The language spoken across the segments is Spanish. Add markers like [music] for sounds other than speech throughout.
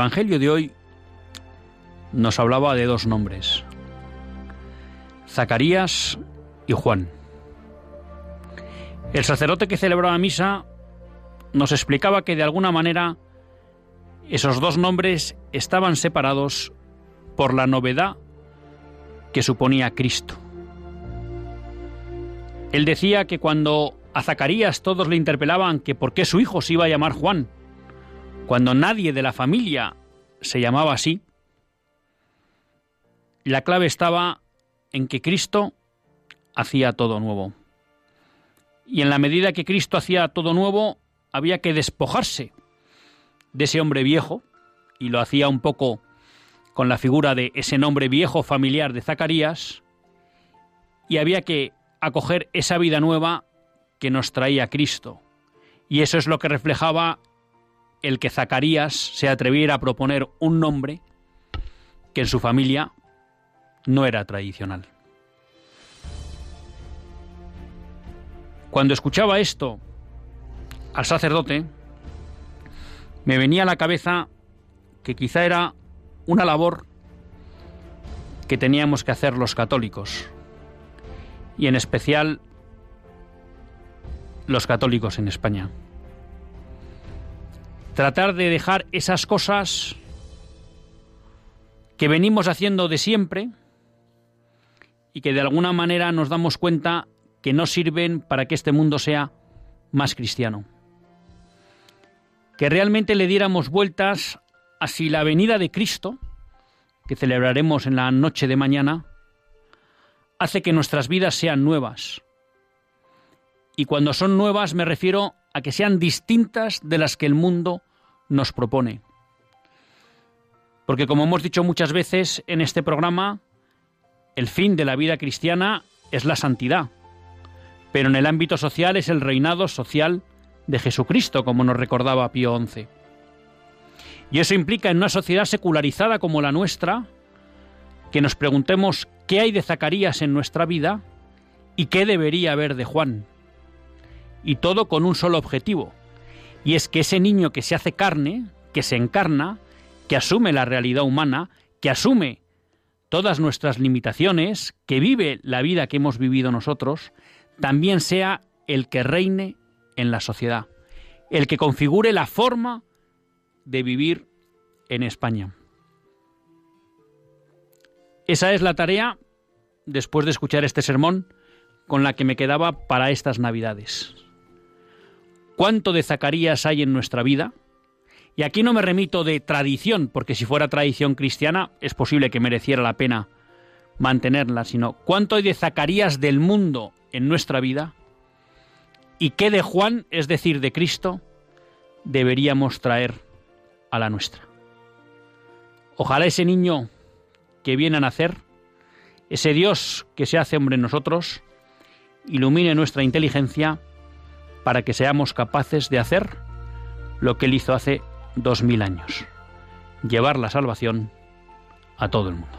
Evangelio de hoy nos hablaba de dos nombres, Zacarías y Juan. El sacerdote que celebraba misa nos explicaba que de alguna manera esos dos nombres estaban separados por la novedad que suponía Cristo. Él decía que cuando a Zacarías todos le interpelaban que por qué su hijo se iba a llamar Juan, cuando nadie de la familia se llamaba así, la clave estaba en que Cristo hacía todo nuevo. Y en la medida que Cristo hacía todo nuevo, había que despojarse de ese hombre viejo, y lo hacía un poco con la figura de ese nombre viejo familiar de Zacarías, y había que acoger esa vida nueva que nos traía Cristo. Y eso es lo que reflejaba el que Zacarías se atreviera a proponer un nombre que en su familia no era tradicional. Cuando escuchaba esto al sacerdote, me venía a la cabeza que quizá era una labor que teníamos que hacer los católicos, y en especial los católicos en España tratar de dejar esas cosas que venimos haciendo de siempre y que de alguna manera nos damos cuenta que no sirven para que este mundo sea más cristiano. Que realmente le diéramos vueltas a si la venida de Cristo, que celebraremos en la noche de mañana, hace que nuestras vidas sean nuevas. Y cuando son nuevas me refiero a que sean distintas de las que el mundo nos propone. Porque como hemos dicho muchas veces en este programa, el fin de la vida cristiana es la santidad, pero en el ámbito social es el reinado social de Jesucristo, como nos recordaba Pío XI. Y eso implica en una sociedad secularizada como la nuestra, que nos preguntemos qué hay de Zacarías en nuestra vida y qué debería haber de Juan. Y todo con un solo objetivo, y es que ese niño que se hace carne, que se encarna, que asume la realidad humana, que asume todas nuestras limitaciones, que vive la vida que hemos vivido nosotros, también sea el que reine en la sociedad, el que configure la forma de vivir en España. Esa es la tarea, después de escuchar este sermón, con la que me quedaba para estas Navidades cuánto de Zacarías hay en nuestra vida. Y aquí no me remito de tradición, porque si fuera tradición cristiana es posible que mereciera la pena mantenerla, sino cuánto hay de Zacarías del mundo en nuestra vida y qué de Juan, es decir, de Cristo, deberíamos traer a la nuestra. Ojalá ese niño que viene a nacer, ese Dios que se hace hombre en nosotros, ilumine nuestra inteligencia para que seamos capaces de hacer lo que Él hizo hace dos mil años, llevar la salvación a todo el mundo.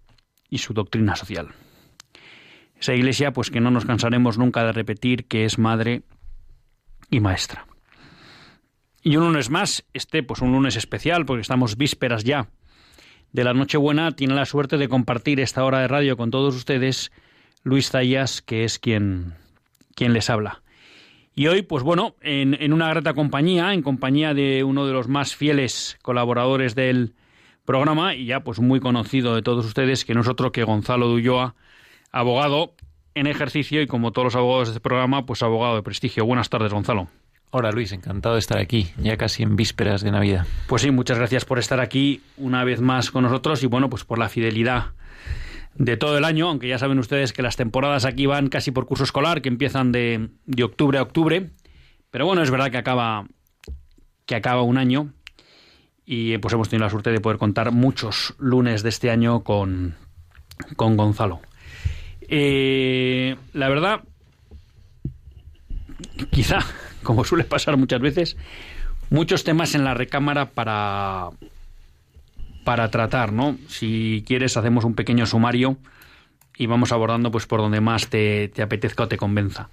y su doctrina social. Esa iglesia, pues que no nos cansaremos nunca de repetir que es madre y maestra. Y un lunes más, este pues un lunes especial, porque estamos vísperas ya de la Nochebuena, tiene la suerte de compartir esta hora de radio con todos ustedes Luis Zayas, que es quien, quien les habla. Y hoy, pues bueno, en, en, una grata compañía, en compañía de uno de los más fieles colaboradores del programa y ya pues muy conocido de todos ustedes, que no es otro que Gonzalo Dulloa, abogado en ejercicio y como todos los abogados de este programa, pues abogado de prestigio. Buenas tardes, Gonzalo. Hola Luis, encantado de estar aquí, ya casi en vísperas de Navidad. Pues sí, muchas gracias por estar aquí una vez más con nosotros y bueno, pues por la fidelidad de todo el año, aunque ya saben ustedes que las temporadas aquí van casi por curso escolar, que empiezan de, de octubre a octubre, pero bueno, es verdad que acaba, que acaba un año y pues hemos tenido la suerte de poder contar muchos lunes de este año con, con Gonzalo. Eh, la verdad, quizá, [laughs] como suele pasar muchas veces, muchos temas en la recámara para, para tratar, ¿no? Si quieres, hacemos un pequeño sumario y vamos abordando pues por donde más te, te apetezca o te convenza.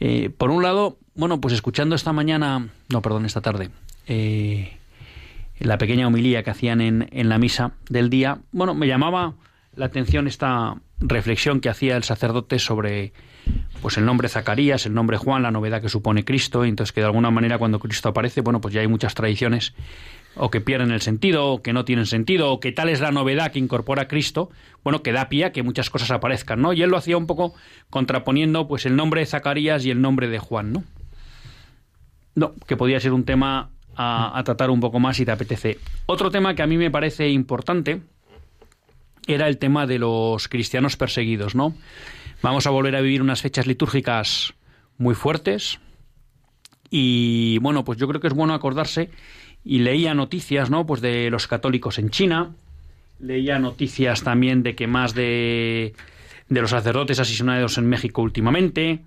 Eh, por un lado, bueno, pues escuchando esta mañana, no, perdón, esta tarde, eh, la pequeña homilía que hacían en, en la misa del día, bueno, me llamaba la atención esta reflexión que hacía el sacerdote sobre pues el nombre Zacarías, el nombre Juan, la novedad que supone Cristo, y entonces que de alguna manera cuando Cristo aparece, bueno, pues ya hay muchas tradiciones o que pierden el sentido, o que no tienen sentido, o que tal es la novedad que incorpora Cristo, bueno, que da pie a que muchas cosas aparezcan, ¿no? Y él lo hacía un poco contraponiendo pues el nombre de Zacarías y el nombre de Juan, ¿no? No, que podía ser un tema a, tratar un poco más si te apetece. Otro tema que a mí me parece importante era el tema de los cristianos perseguidos, ¿no? Vamos a volver a vivir unas fechas litúrgicas muy fuertes y bueno, pues yo creo que es bueno acordarse y leía noticias, ¿no? Pues de los católicos en China, leía noticias también de que más de de los sacerdotes asesinados en México últimamente,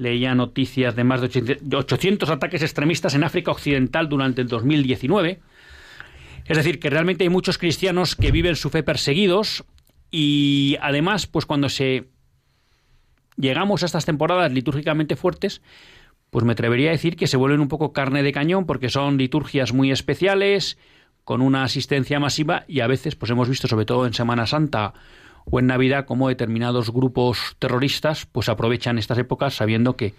leía noticias de más de 800 ataques extremistas en África Occidental durante el 2019. Es decir, que realmente hay muchos cristianos que viven su fe perseguidos y además, pues cuando se llegamos a estas temporadas litúrgicamente fuertes, pues me atrevería a decir que se vuelven un poco carne de cañón porque son liturgias muy especiales, con una asistencia masiva y a veces, pues hemos visto sobre todo en Semana Santa o en Navidad como determinados grupos terroristas pues aprovechan estas épocas sabiendo que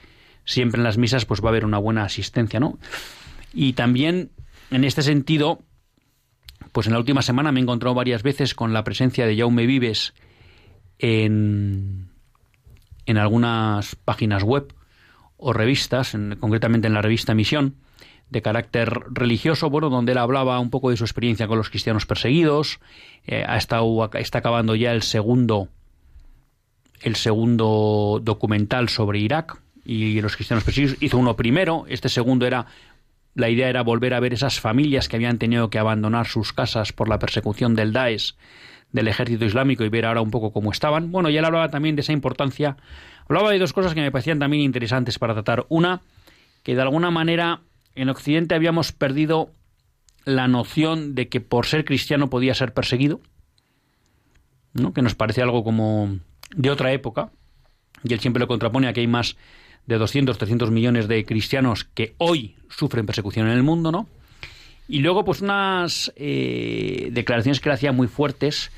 siempre en las misas pues va a haber una buena asistencia, ¿no? Y también en este sentido, pues en la última semana me he encontrado varias veces con la presencia de Jaume Vives en, en algunas páginas web o revistas, concretamente en la revista Misión, de carácter religioso, bueno, donde él hablaba un poco de su experiencia con los cristianos perseguidos, eh, ha estado, está acabando ya el segundo, el segundo documental sobre Irak y los cristianos perseguidos, hizo uno primero, este segundo era, la idea era volver a ver esas familias que habían tenido que abandonar sus casas por la persecución del Daesh, del ejército islámico y ver ahora un poco cómo estaban. Bueno, y él hablaba también de esa importancia, hablaba de dos cosas que me parecían también interesantes para tratar. Una, que de alguna manera en Occidente habíamos perdido la noción de que por ser cristiano podía ser perseguido, ¿no? que nos parece algo como de otra época, y él siempre lo contrapone a que hay más de 200, 300 millones de cristianos que hoy sufren persecución en el mundo, ¿no? Y luego, pues unas eh, declaraciones que él hacía muy fuertes,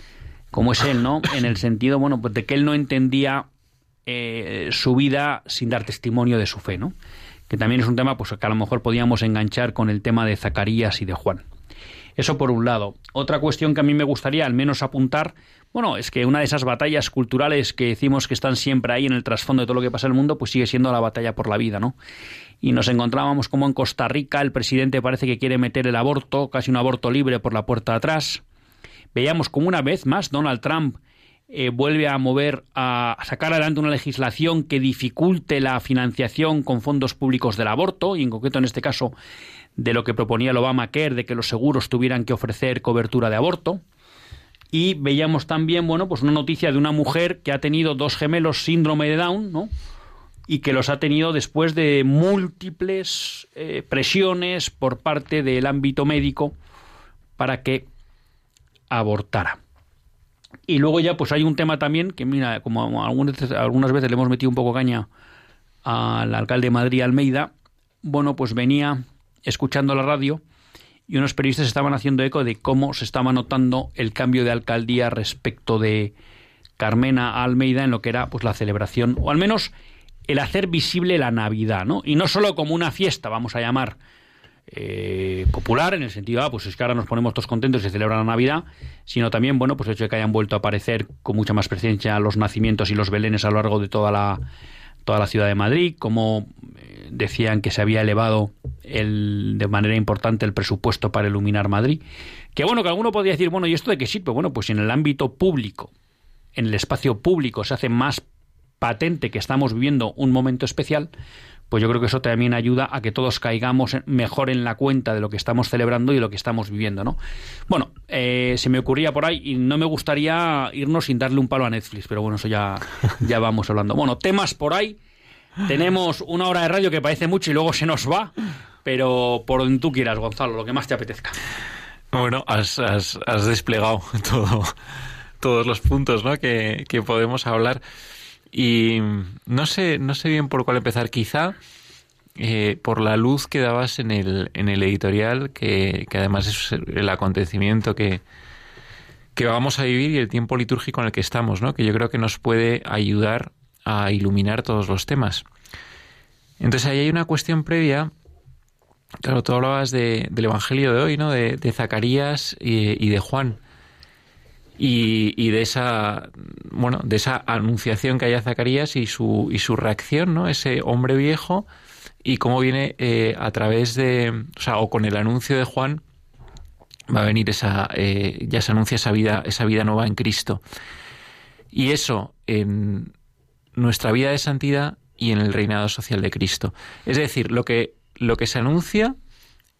como es él, ¿no? En el sentido, bueno, pues de que él no entendía eh, su vida sin dar testimonio de su fe, ¿no? Que también es un tema pues, que a lo mejor podíamos enganchar con el tema de Zacarías y de Juan. Eso por un lado. Otra cuestión que a mí me gustaría al menos apuntar, bueno, es que una de esas batallas culturales que decimos que están siempre ahí en el trasfondo de todo lo que pasa en el mundo, pues sigue siendo la batalla por la vida, ¿no? Y nos encontrábamos como en Costa Rica el presidente parece que quiere meter el aborto, casi un aborto libre por la puerta de atrás. Veíamos como una vez más Donald Trump eh, vuelve a mover, a sacar adelante una legislación que dificulte la financiación con fondos públicos del aborto, y en concreto en este caso de lo que proponía el Obamacare, de que los seguros tuvieran que ofrecer cobertura de aborto. Y veíamos también, bueno, pues una noticia de una mujer que ha tenido dos gemelos síndrome de Down, ¿no? y que los ha tenido después de múltiples eh, presiones por parte del ámbito médico para que abortara. Y luego ya pues hay un tema también que mira, como algunas veces, algunas veces le hemos metido un poco caña al alcalde de Madrid Almeida, bueno, pues venía escuchando la radio y unos periodistas estaban haciendo eco de cómo se estaba notando el cambio de alcaldía respecto de Carmena Almeida en lo que era pues la celebración o al menos el hacer visible la Navidad, ¿no? Y no solo como una fiesta, vamos a llamar, eh, popular, en el sentido, ah, pues es que ahora nos ponemos todos contentos y se celebra la Navidad, sino también, bueno, pues el hecho de que hayan vuelto a aparecer con mucha más presencia los nacimientos y los belenes a lo largo de toda la, toda la ciudad de Madrid, como eh, decían que se había elevado el, de manera importante el presupuesto para iluminar Madrid. Que bueno, que alguno podría decir, bueno, ¿y esto de qué sirve? Bueno, pues en el ámbito público, en el espacio público se hace más patente que estamos viviendo un momento especial, pues yo creo que eso también ayuda a que todos caigamos mejor en la cuenta de lo que estamos celebrando y de lo que estamos viviendo, ¿no? Bueno, eh, se me ocurría por ahí y no me gustaría irnos sin darle un palo a Netflix, pero bueno, eso ya, [laughs] ya vamos hablando. Bueno, temas por ahí. Tenemos una hora de radio que parece mucho y luego se nos va, pero por donde tú quieras, Gonzalo, lo que más te apetezca. Bueno, has, has, desplegado [laughs] todo, todos los puntos ¿no? que, que podemos hablar. Y no sé, no sé bien por cuál empezar. Quizá eh, por la luz que dabas en el, en el editorial, que, que además es el acontecimiento que, que vamos a vivir y el tiempo litúrgico en el que estamos, ¿no? que yo creo que nos puede ayudar a iluminar todos los temas. Entonces ahí hay una cuestión previa. Claro, tú hablabas de, del Evangelio de hoy, ¿no? De, de Zacarías y, y, de Juan y, de esa bueno de esa anunciación que hay a Zacarías y su y su reacción no ese hombre viejo y cómo viene eh, a través de o sea o con el anuncio de Juan va a venir esa eh, ya se anuncia esa vida esa vida nueva en Cristo. Y eso en nuestra vida de santidad y en el reinado social de Cristo. Es decir lo que lo que se anuncia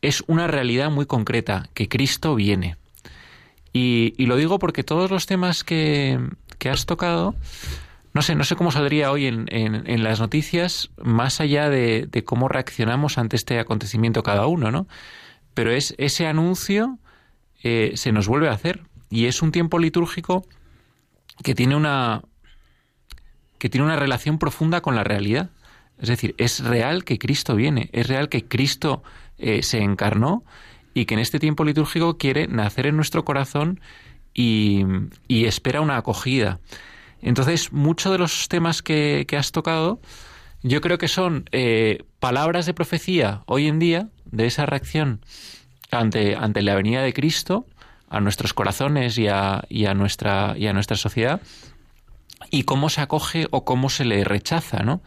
es una realidad muy concreta que Cristo viene y, lo digo porque todos los temas que, has tocado, no sé, no sé cómo saldría hoy en, en, las noticias, más allá de, cómo reaccionamos ante este acontecimiento cada uno, ¿no? Pero es ese anuncio eh, se nos vuelve a hacer y es un tiempo litúrgico que tiene una que tiene una relación profunda con la realidad. Es decir, es real que Cristo viene, es real que Cristo eh, se encarnó y que en este tiempo litúrgico quiere nacer en nuestro corazón y, espera una acogida. Entonces, muchos de los temas que, has tocado, yo creo que son eh, palabras de profecía hoy en día de esa reacción ante, ante la venida de Cristo a nuestros corazones y a, y a, nuestra, y a nuestra sociedad y cómo se acoge o cómo se le rechaza, ¿no?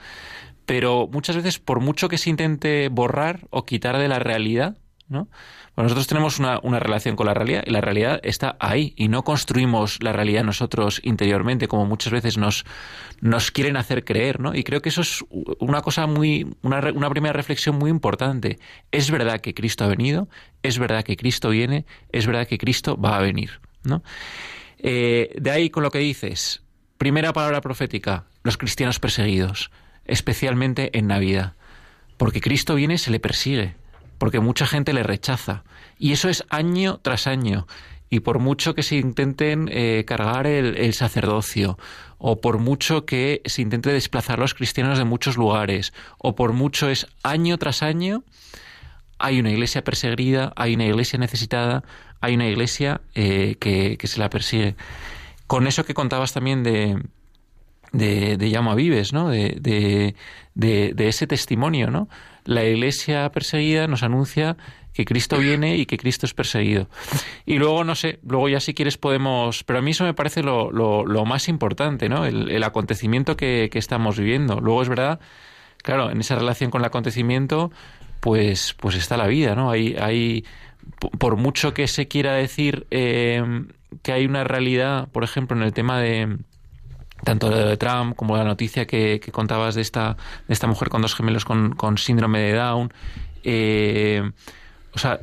Pero muchas veces, por mucho que se intente borrar o quitar de la realidad, ¿no? Nosotros tenemos una, relación con la realidad y la realidad está ahí y no construimos la realidad nosotros interiormente como muchas veces nos, nos quieren hacer creer, ¿no? Y creo que eso es una cosa muy, una, una primera reflexión muy importante. Es verdad que Cristo ha venido, es verdad que Cristo viene, es verdad que Cristo va a venir, ¿no? Eh, de ahí con lo que dices, primera palabra profética, los cristianos perseguidos, especialmente en Navidad. Porque Cristo viene se le persigue porque mucha gente le rechaza. Y eso es año tras año. Y por mucho que se intenten eh, cargar el, sacerdocio, o por mucho que se intente desplazar los cristianos de muchos lugares, o por mucho es año tras año, hay una iglesia perseguida, hay una iglesia necesitada, hay una iglesia eh, que, se la persigue. Con eso que contabas también de, de, de Llama Vives, ¿no? De, de, de, ese testimonio, ¿no? La iglesia perseguida nos anuncia que Cristo viene y que Cristo es perseguido. Y luego, no sé, luego ya si quieres podemos... Pero a mí eso me parece lo, lo, más importante, ¿no? El, acontecimiento que, estamos viviendo. Luego es verdad, claro, en esa relación con el acontecimiento, pues, pues está la vida, ¿no? Hay, hay, por mucho que se quiera decir eh, que hay una realidad, por ejemplo, en el tema de tanto lo de Trump como la noticia que, contabas de esta, de esta mujer con dos gemelos con, con síndrome de Down. Eh, o sea,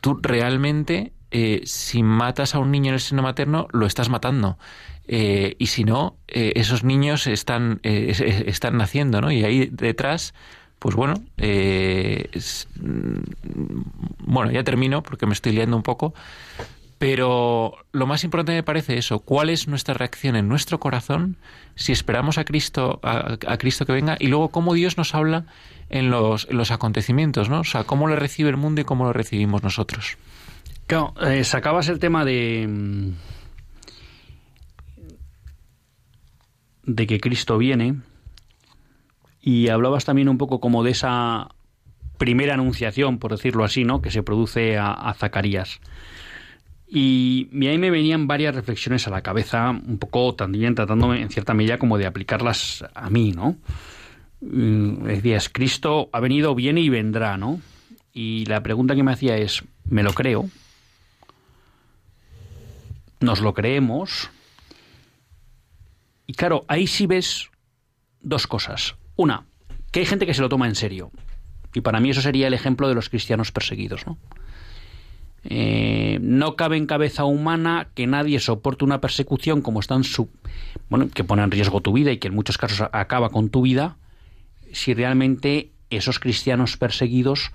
tú realmente, eh, si matas a un niño en el seno materno, lo estás matando. Eh, y si no, esos niños están, están naciendo, ¿no? Y ahí detrás, pues bueno, mm, bueno, ya termino porque me estoy liando un poco. Pero lo más importante me parece eso, cuál es nuestra reacción en nuestro corazón si esperamos a Cristo, a, Cristo que venga, y luego cómo Dios nos habla en los, los, acontecimientos, ¿no? O sea, cómo lo recibe el mundo y cómo lo recibimos nosotros. Claro, eh, sacabas el tema de mm, de que Cristo viene y hablabas también un poco como de esa primera anunciación, por decirlo así, ¿no? Que se produce a Zacarías. Y, ahí me venían varias reflexiones a la cabeza, un poco también tratándome en cierta medida como de aplicarlas a mí, ¿no? Mm, decías, Cristo ha venido, viene y vendrá, ¿no? Y la pregunta que me hacía es, ¿me lo creo? ¿Nos lo creemos? Y claro, ahí sí ves dos cosas. Una, que hay gente que se lo toma en serio. Y para mí eso sería el ejemplo de los cristianos perseguidos, ¿no? Eh, no cabe en cabeza humana que nadie soporte una persecución como están su, bueno, que pone en riesgo tu vida y que en muchos casos acaba con tu vida, si realmente esos cristianos perseguidos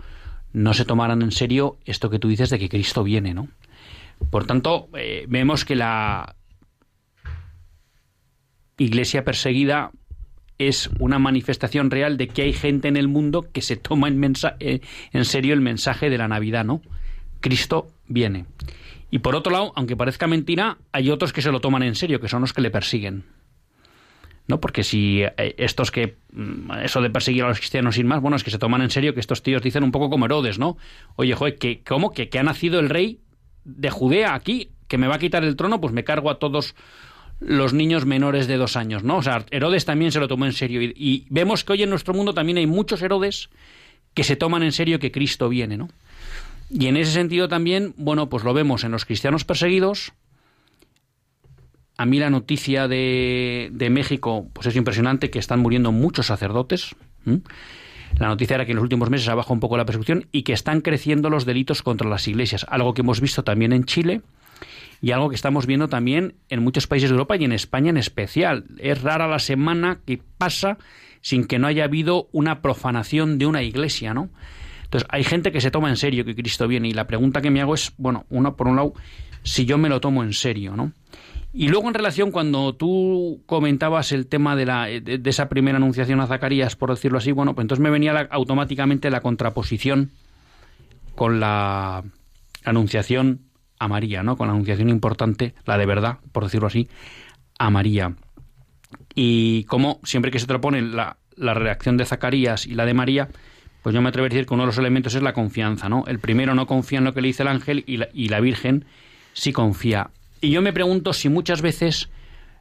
no se tomaran en serio esto que tú dices de que Cristo viene, ¿no? Por tanto, eh, vemos que la iglesia perseguida es una manifestación real de que hay gente en el mundo que se toma en, eh, en serio el mensaje de la Navidad, ¿no? Cristo viene. Y por otro lado, aunque parezca mentira, hay otros que se lo toman en serio, que son los que le persiguen. ¿No? Porque si eh, estos que. Mm, eso de perseguir a los cristianos sin más, bueno, es que se toman en serio que estos tíos dicen un poco como Herodes, ¿no? Oye, joder, que, ¿cómo? Que, que ha nacido el rey de Judea aquí, que me va a quitar el trono, pues me cargo a todos los niños menores de dos años, ¿no? O sea, Herodes también se lo tomó en serio. Y, y vemos que hoy en nuestro mundo también hay muchos Herodes que se toman en serio que Cristo viene, ¿no? Y en ese sentido también, bueno, pues lo vemos en los cristianos perseguidos. A mí la noticia de, México, pues es impresionante que están muriendo muchos sacerdotes. La noticia era que en los últimos meses ha bajado un poco la persecución y que están creciendo los delitos contra las iglesias, algo que hemos visto también en Chile y algo que estamos viendo también en muchos países de Europa y en España en especial. Es rara la semana que pasa sin que no haya habido una profanación de una iglesia, ¿no? Entonces, hay gente que se toma en serio que Cristo viene y la pregunta que me hago es, bueno, uno, por un lado, si yo me lo tomo en serio, ¿no? Y luego en relación cuando tú comentabas el tema de, la, de, esa primera anunciación a Zacarías, por decirlo así, bueno, pues entonces me venía automáticamente la contraposición con la anunciación a María, ¿no? Con la anunciación importante, la de verdad, por decirlo así, a María. Y como siempre que se te pone la, la reacción de Zacarías y la de María, pues yo me atrevo a decir que uno de los elementos es la confianza, ¿no? El primero no confía en lo que le dice el ángel y la, y la Virgen sí confía. Y yo me pregunto si muchas veces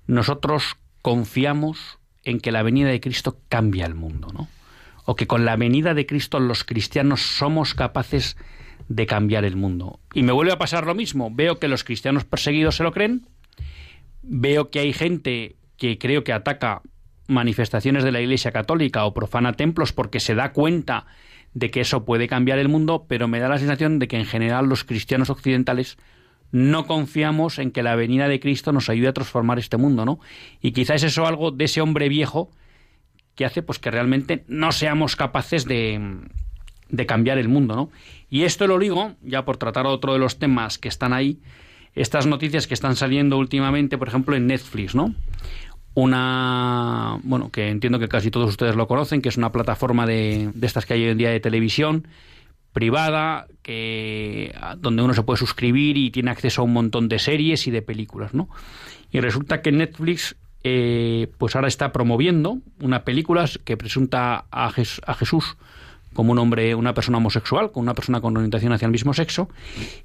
nosotros confiamos en que la venida de Cristo cambia el mundo, ¿no? O que con la venida de Cristo los cristianos somos capaces de cambiar el mundo. Y me vuelve a pasar lo mismo. Veo que los cristianos perseguidos se lo creen. Veo que hay gente que creo que ataca manifestaciones de la Iglesia Católica o profana templos porque se da cuenta de que eso puede cambiar el mundo, pero me da la sensación de que en general los cristianos occidentales no confiamos en que la venida de Cristo nos ayude a transformar este mundo, ¿no? Y quizás es eso algo de ese hombre viejo que hace pues que realmente no seamos capaces de, de cambiar el mundo, ¿no? Y esto lo digo, ya por tratar otro de los temas que están ahí, estas noticias que están saliendo últimamente, por ejemplo, en Netflix, ¿no? Una, bueno, que entiendo que casi todos ustedes lo conocen, que es una plataforma de, de estas que hay hoy en día de televisión privada, que, donde uno se puede suscribir y tiene acceso a un montón de series y de películas, ¿no? Y resulta que Netflix, eh, pues ahora está promoviendo una película que presunta a, a Jesús como un hombre, una persona homosexual, con una persona con orientación hacia el mismo sexo.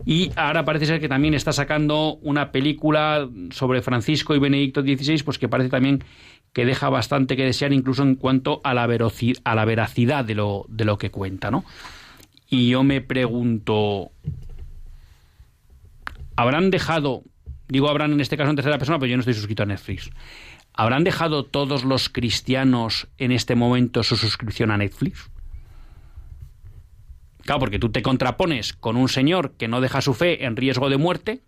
Y ahora parece ser que también está sacando una película sobre Francisco y Benedicto XVI, pues que parece también que deja bastante que desear incluso en cuanto a la, veracidad de lo, de lo que cuenta, ¿no? Y yo me pregunto, ¿habrán dejado, digo habrán en este caso en tercera persona, pero yo no estoy suscrito a Netflix, ¿Habrán dejado todos los cristianos en este momento su suscripción a Netflix? Claro, porque tú te contrapones con un señor que no deja su fe en riesgo de muerte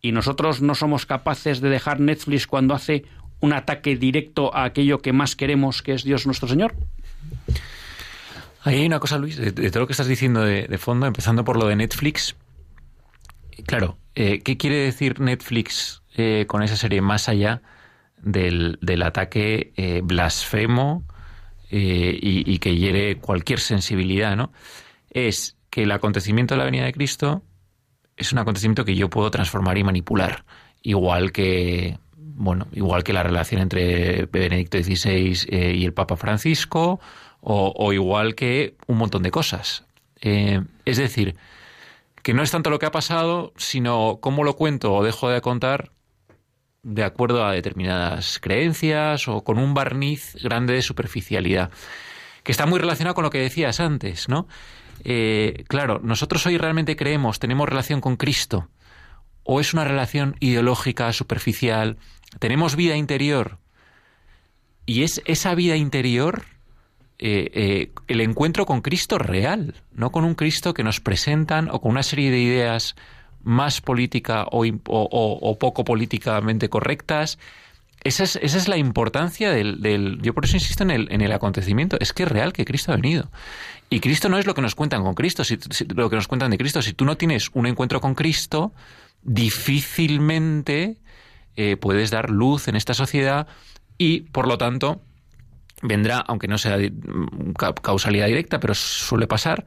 y nosotros no somos capaces de dejar Netflix cuando hace un ataque directo a aquello que más queremos, que es Dios nuestro Señor. Ahí hay una cosa, Luis, de, todo lo que estás diciendo de, fondo, empezando por lo de Netflix. Claro, eh, ¿qué quiere decir Netflix eh, con esa serie más allá del, ataque eh, blasfemo y, y, que hiere cualquier sensibilidad, ¿no? Es que el acontecimiento de la venida de Cristo es un acontecimiento que yo puedo transformar y manipular, igual que bueno, igual que la relación entre Benedicto XVI y el Papa Francisco, o, igual que un montón de cosas. Eh, es decir, que no es tanto lo que ha pasado, sino cómo lo cuento o dejo de contar de acuerdo a determinadas creencias o con un barniz grande de superficialidad, que está muy relacionado con lo que decías antes, ¿no? Eh, claro, nosotros hoy realmente creemos, tenemos relación con Cristo, o es una relación ideológica, superficial, tenemos vida interior, y es esa vida interior eh, eh, el encuentro con Cristo real, no con un Cristo que nos presentan o con una serie de ideas más política o, poco políticamente correctas. Esa es, esa es la importancia del, Yo por eso insisto en el, en el acontecimiento. Es que es real que Cristo ha venido. Y Cristo no es lo que nos cuentan con Cristo, si, lo que nos cuentan de Cristo. Si tú no tienes un encuentro con Cristo, difícilmente eh, puedes dar luz en esta sociedad y, por lo tanto, vendrá, aunque no sea causalidad directa, pero suele pasar,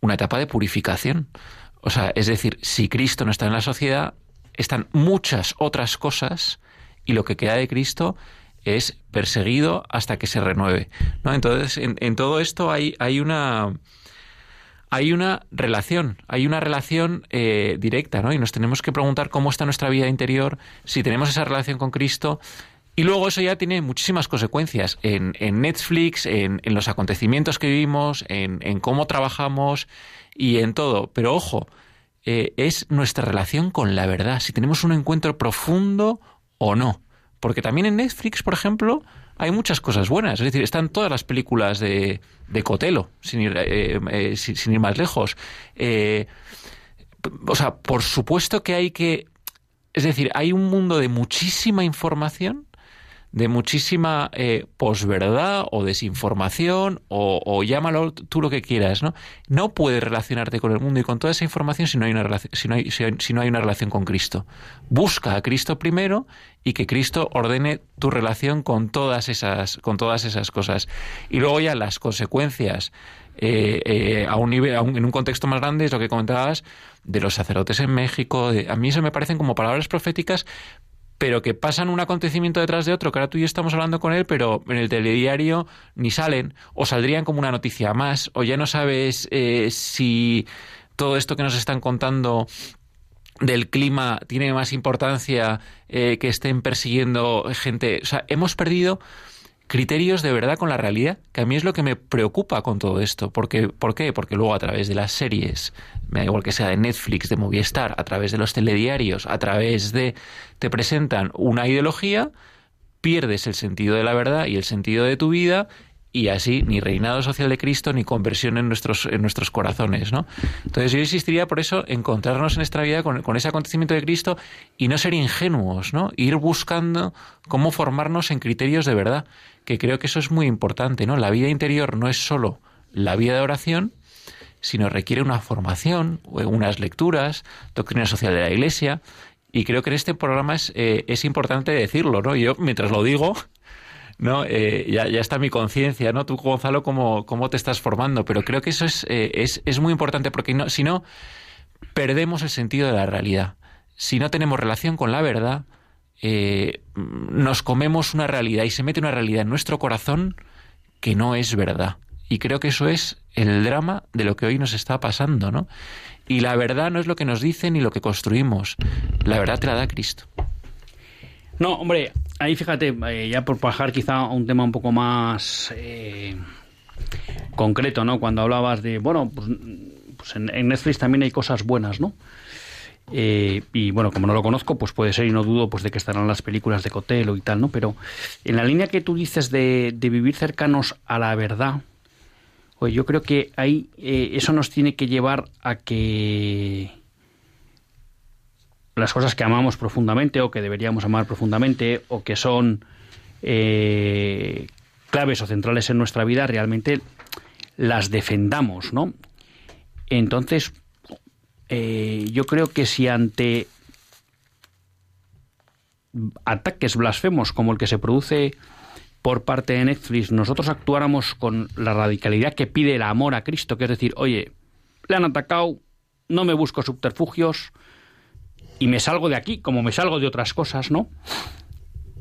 una etapa de purificación. O sea, es decir, si Cristo no está en la sociedad, están muchas otras cosas y lo que queda de Cristo es perseguido hasta que se renueve. ¿no? Entonces, en, todo esto hay, hay una hay una relación, hay una relación eh, directa, ¿no? Y nos tenemos que preguntar cómo está nuestra vida interior, si tenemos esa relación con Cristo, y luego eso ya tiene muchísimas consecuencias en, Netflix, en, los acontecimientos que vivimos, en, cómo trabajamos y en todo. Pero ojo, eh, es nuestra relación con la verdad, si tenemos un encuentro profundo o no. Porque también en Netflix, por ejemplo, hay muchas cosas buenas. Es decir, están todas las películas de, de Cotelo, sin ir, eh, eh, sin, ir más lejos. o sea, por supuesto que hay que... Es decir, hay un mundo de muchísima información de muchísima eh, posverdad o desinformación o, llámalo tú lo que quieras, ¿no? No puedes relacionarte con el mundo y con toda esa información si no hay una si no hay, si no hay una relación con Cristo. Busca a Cristo primero y que Cristo ordene tu relación con todas esas, con todas esas cosas. Y luego ya las consecuencias eh, eh, a un nivel, en un contexto más grande es lo que comentabas de los sacerdotes en México. a mí eso me parecen como palabras proféticas, pero que pasan un acontecimiento detrás de otro, que ahora tú y yo estamos hablando con él, pero en el telediario ni salen, o saldrían como una noticia más, o ya no sabes eh, si todo esto que nos están contando del clima tiene más importancia eh, que estén persiguiendo gente. O sea, hemos perdido criterios de verdad con la realidad, que a mí es lo que me preocupa con todo esto. Porque, ¿Por qué? Porque luego a través de las series, me da igual que sea de Netflix, de Movistar, a través de los telediarios, a través de... te presentan una ideología, pierdes el sentido de la verdad y el sentido de tu vida y así ni reinado social de Cristo ni conversión en nuestros, en nuestros corazones, ¿no? Entonces yo insistiría por eso encontrarnos en nuestra vida con, con, ese acontecimiento de Cristo y no ser ingenuos, ¿no? Ir buscando cómo formarnos en criterios de verdad, que creo que eso es muy importante, ¿no? La vida interior no es solo la vida de oración, sino requiere una formación, unas lecturas, doctrina social de la Iglesia, y creo que en este programa es, eh, es importante decirlo, ¿no? Yo, mientras lo digo, [laughs] ¿no? Eh, ya, ya, está mi conciencia, ¿no? Tú, Gonzalo, cómo, cómo te estás formando, pero creo que eso es, eh, es, es, muy importante porque si no, perdemos el sentido de la realidad. Si no tenemos relación con la verdad, eh, nos comemos una realidad y se mete una realidad en nuestro corazón que no es verdad. Y creo que eso es el drama de lo que hoy nos está pasando, ¿no? Y la verdad no es lo que nos dicen ni lo que construimos. La verdad te la da Cristo. No, hombre, ahí fíjate, eh, ya por bajar quizá a un tema un poco más eh, concreto, ¿no? Cuando hablabas de, bueno, pues, pues en, Netflix también hay cosas buenas, ¿no? Eh, y bueno, como no lo conozco, pues puede ser y no dudo pues de que estarán las películas de Cotelo y tal, ¿no? Pero en la línea que tú dices de, vivir cercanos a la verdad, pues yo creo que ahí eh, eso nos tiene que llevar a que las cosas que amamos profundamente o que deberíamos amar profundamente o que son eh, claves o centrales en nuestra vida realmente las defendamos, ¿no? Entonces, eh, yo creo que si ante ataques blasfemos como el que se produce por parte de Netflix, nosotros actuáramos con la radicalidad que pide el amor a Cristo, que es decir, oye, le han atacado, no me busco subterfugios y me salgo de aquí como me salgo de otras cosas, ¿no?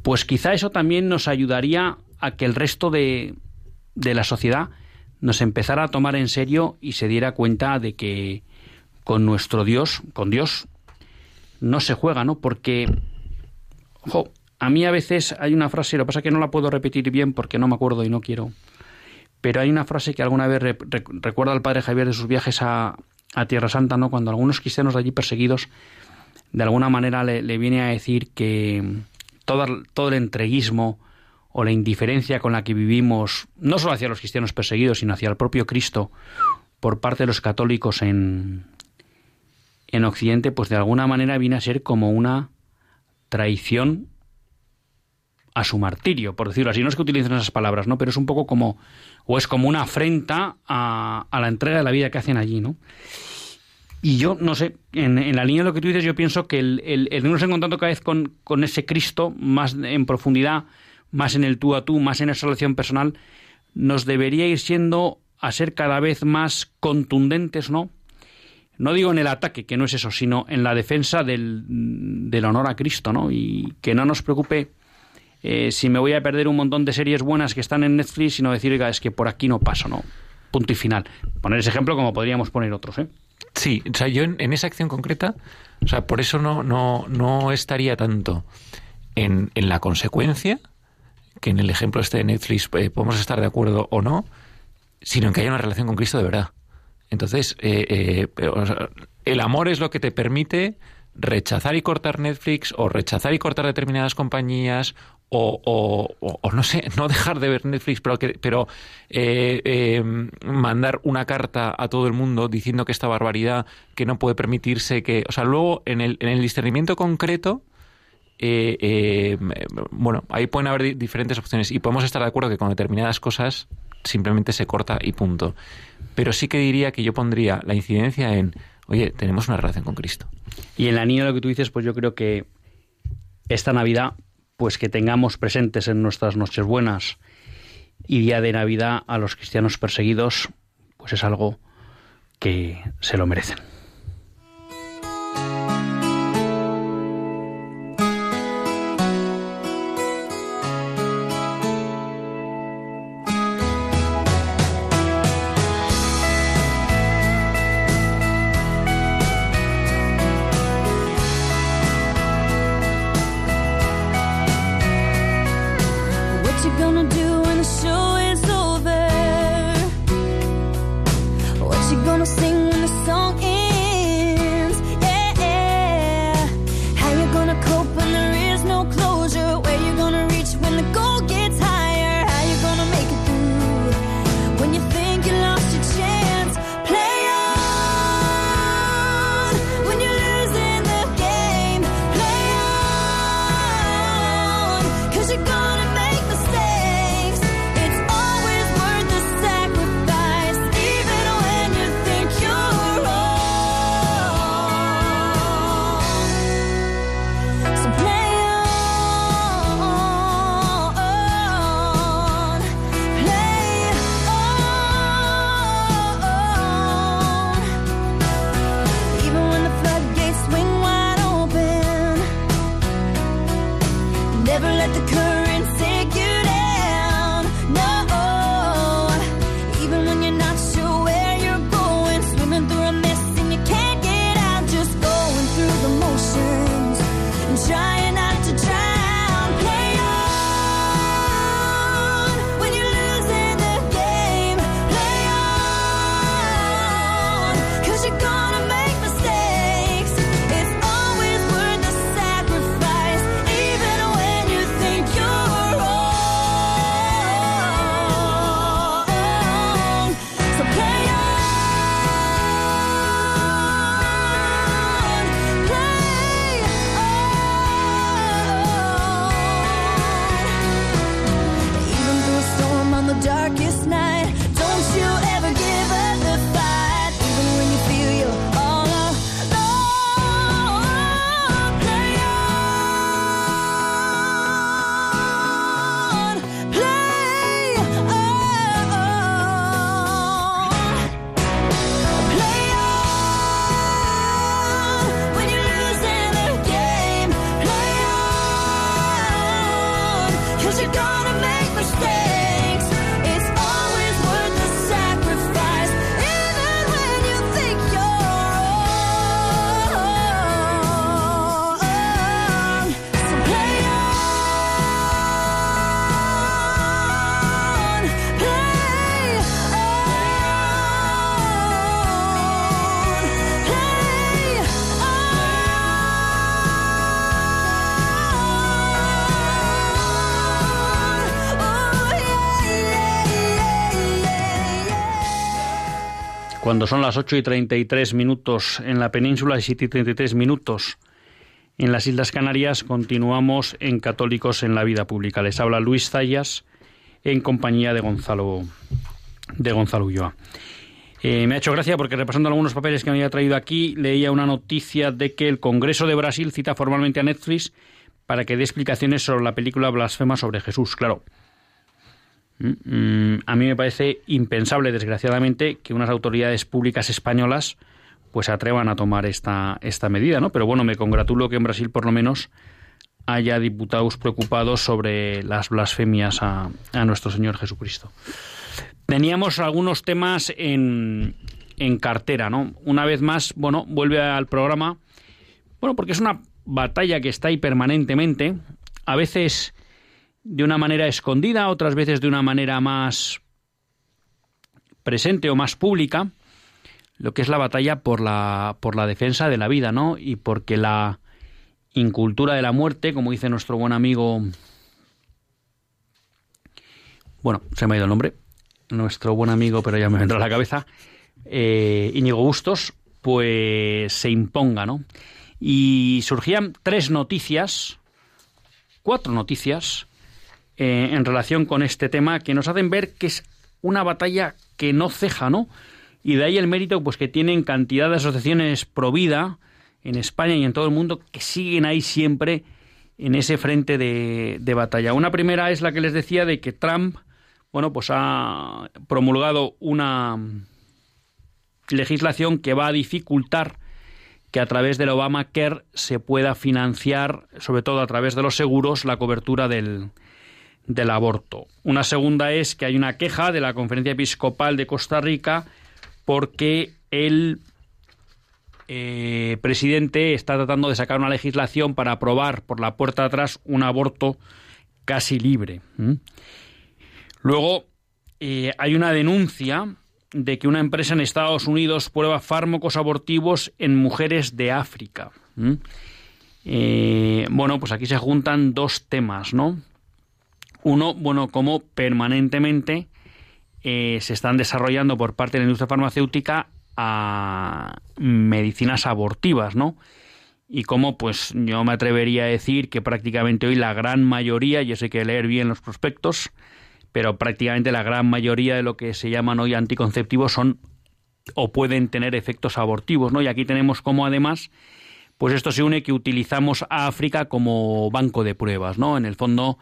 Pues quizá eso también nos ayudaría a que el resto de, de la sociedad nos empezara a tomar en serio y se diera cuenta de que con nuestro Dios, con Dios, no se juega, ¿no? Porque, ojo, a mí a veces hay una frase, lo que pasa es que no la puedo repetir bien porque no me acuerdo y no quiero, pero hay una frase que alguna vez recuerda al padre Javier de sus viajes a, a, Tierra Santa, ¿no? Cuando algunos cristianos de allí perseguidos, de alguna manera le, le viene a decir que todo, todo el entreguismo, o la indiferencia con la que vivimos, no solo hacia los cristianos perseguidos, sino hacia el propio Cristo, por parte de los católicos en, en Occidente, pues de alguna manera viene a ser como una traición a su martirio, por decirlo así. No es que utilicen esas palabras, ¿no? Pero es un poco como, o es como una afrenta a, la entrega de la vida que hacen allí, ¿no? Y yo, no sé, en, en, la línea de lo que tú dices, yo pienso que el, el, el irnos en contacto cada vez con, con ese Cristo más en profundidad, más en el tú a tú, más en esa relación personal, nos debería ir siendo a ser cada vez más contundentes, ¿no? No digo en el ataque, que no es eso, sino en la defensa del, del honor a Cristo, ¿no? Y que no nos preocupe eh, si me voy a perder un montón de series buenas que están en Netflix, sino decir, es que por aquí no paso, ¿no? Punto y final. Poner ese ejemplo como podríamos poner otros, ¿eh? Sí, o sea, yo en, en esa acción concreta, o sea, por eso no, no, no estaría tanto en, en la consecuencia, que en el ejemplo este de Netflix eh, podemos estar de acuerdo o no, sino en que haya una relación con Cristo de verdad. Entonces, eh, eh, el amor es lo que te permite rechazar y cortar Netflix o rechazar y cortar determinadas compañías o, o, no sé, no dejar de ver Netflix, pero, que, pero mandar una carta a todo el mundo diciendo que esta barbaridad, que no puede permitirse que... O sea, luego en el, en el discernimiento concreto eh, eh, bueno, ahí pueden haber diferentes opciones y podemos estar de acuerdo que con determinadas cosas simplemente se corta y punto. Pero sí que diría que yo pondría la incidencia en, oye, tenemos una relación con Cristo. Y en la de lo que tú dices, pues yo creo que esta Navidad, pues que tengamos presentes en nuestras noches buenas y día de Navidad a los cristianos perseguidos, pues es algo que se lo merecen. Cuando son las 8 y 33 minutos en la península y 7 y 33 minutos en las Islas Canarias, continuamos en Católicos en la Vida Pública. Les habla Luis Zayas en compañía de Gonzalo, de Gonzalo Ulloa. Eh, me ha hecho gracia porque repasando algunos papeles que me había traído aquí, leía una noticia de que el Congreso de Brasil cita formalmente a Netflix para que dé explicaciones sobre la película Blasfema sobre Jesús. Claro, a mí me parece impensable, desgraciadamente, que unas autoridades públicas españolas pues atrevan a tomar esta, esta medida, ¿no? Pero bueno, me congratulo que en Brasil por lo menos haya diputados preocupados sobre las blasfemias a, a nuestro Señor Jesucristo. Teníamos algunos temas en, en cartera, ¿no? Una vez más, bueno, vuelve al programa, bueno, porque es una batalla que está ahí permanentemente, a veces de una manera escondida, otras veces de una manera más presente o más pública, lo que es la batalla por la, por la defensa de la vida, ¿no? Y porque la incultura de la muerte, como dice nuestro buen amigo, bueno, se me ha ido el nombre, nuestro buen amigo, pero ya me vendrá a la cabeza, eh, Íñigo Bustos, pues se imponga, ¿no? Y surgían tres noticias, cuatro noticias, eh, en relación con este tema que nos hacen ver que es una batalla que no ceja, ¿no? Y de ahí el mérito pues que tienen cantidad de asociaciones pro vida en España y en todo el mundo que siguen ahí siempre en ese frente de, de batalla. Una primera es la que les decía de que Trump, bueno, pues ha promulgado una legislación que va a dificultar que a través del Obamacare se pueda financiar, sobre todo a través de los seguros, la cobertura del, del aborto. Una segunda es que hay una queja de la Conferencia Episcopal de Costa Rica porque el eh, presidente está tratando de sacar una legislación para aprobar por la puerta atrás un aborto casi libre. Luego eh, hay una denuncia de que una empresa en Estados Unidos prueba fármacos abortivos en mujeres de África. Eh, bueno, pues aquí se juntan dos temas, ¿no? Uno, bueno, como permanentemente eh, se están desarrollando por parte de la industria farmacéutica a medicinas abortivas, ¿no? Y como, pues, yo me atrevería a decir que prácticamente hoy la gran mayoría, yo sé que leer bien los prospectos, pero prácticamente la gran mayoría de lo que se llaman hoy anticonceptivos son o pueden tener efectos abortivos, ¿no? Y aquí tenemos como además, pues esto se une que utilizamos a África como banco de pruebas, ¿no? En el fondo,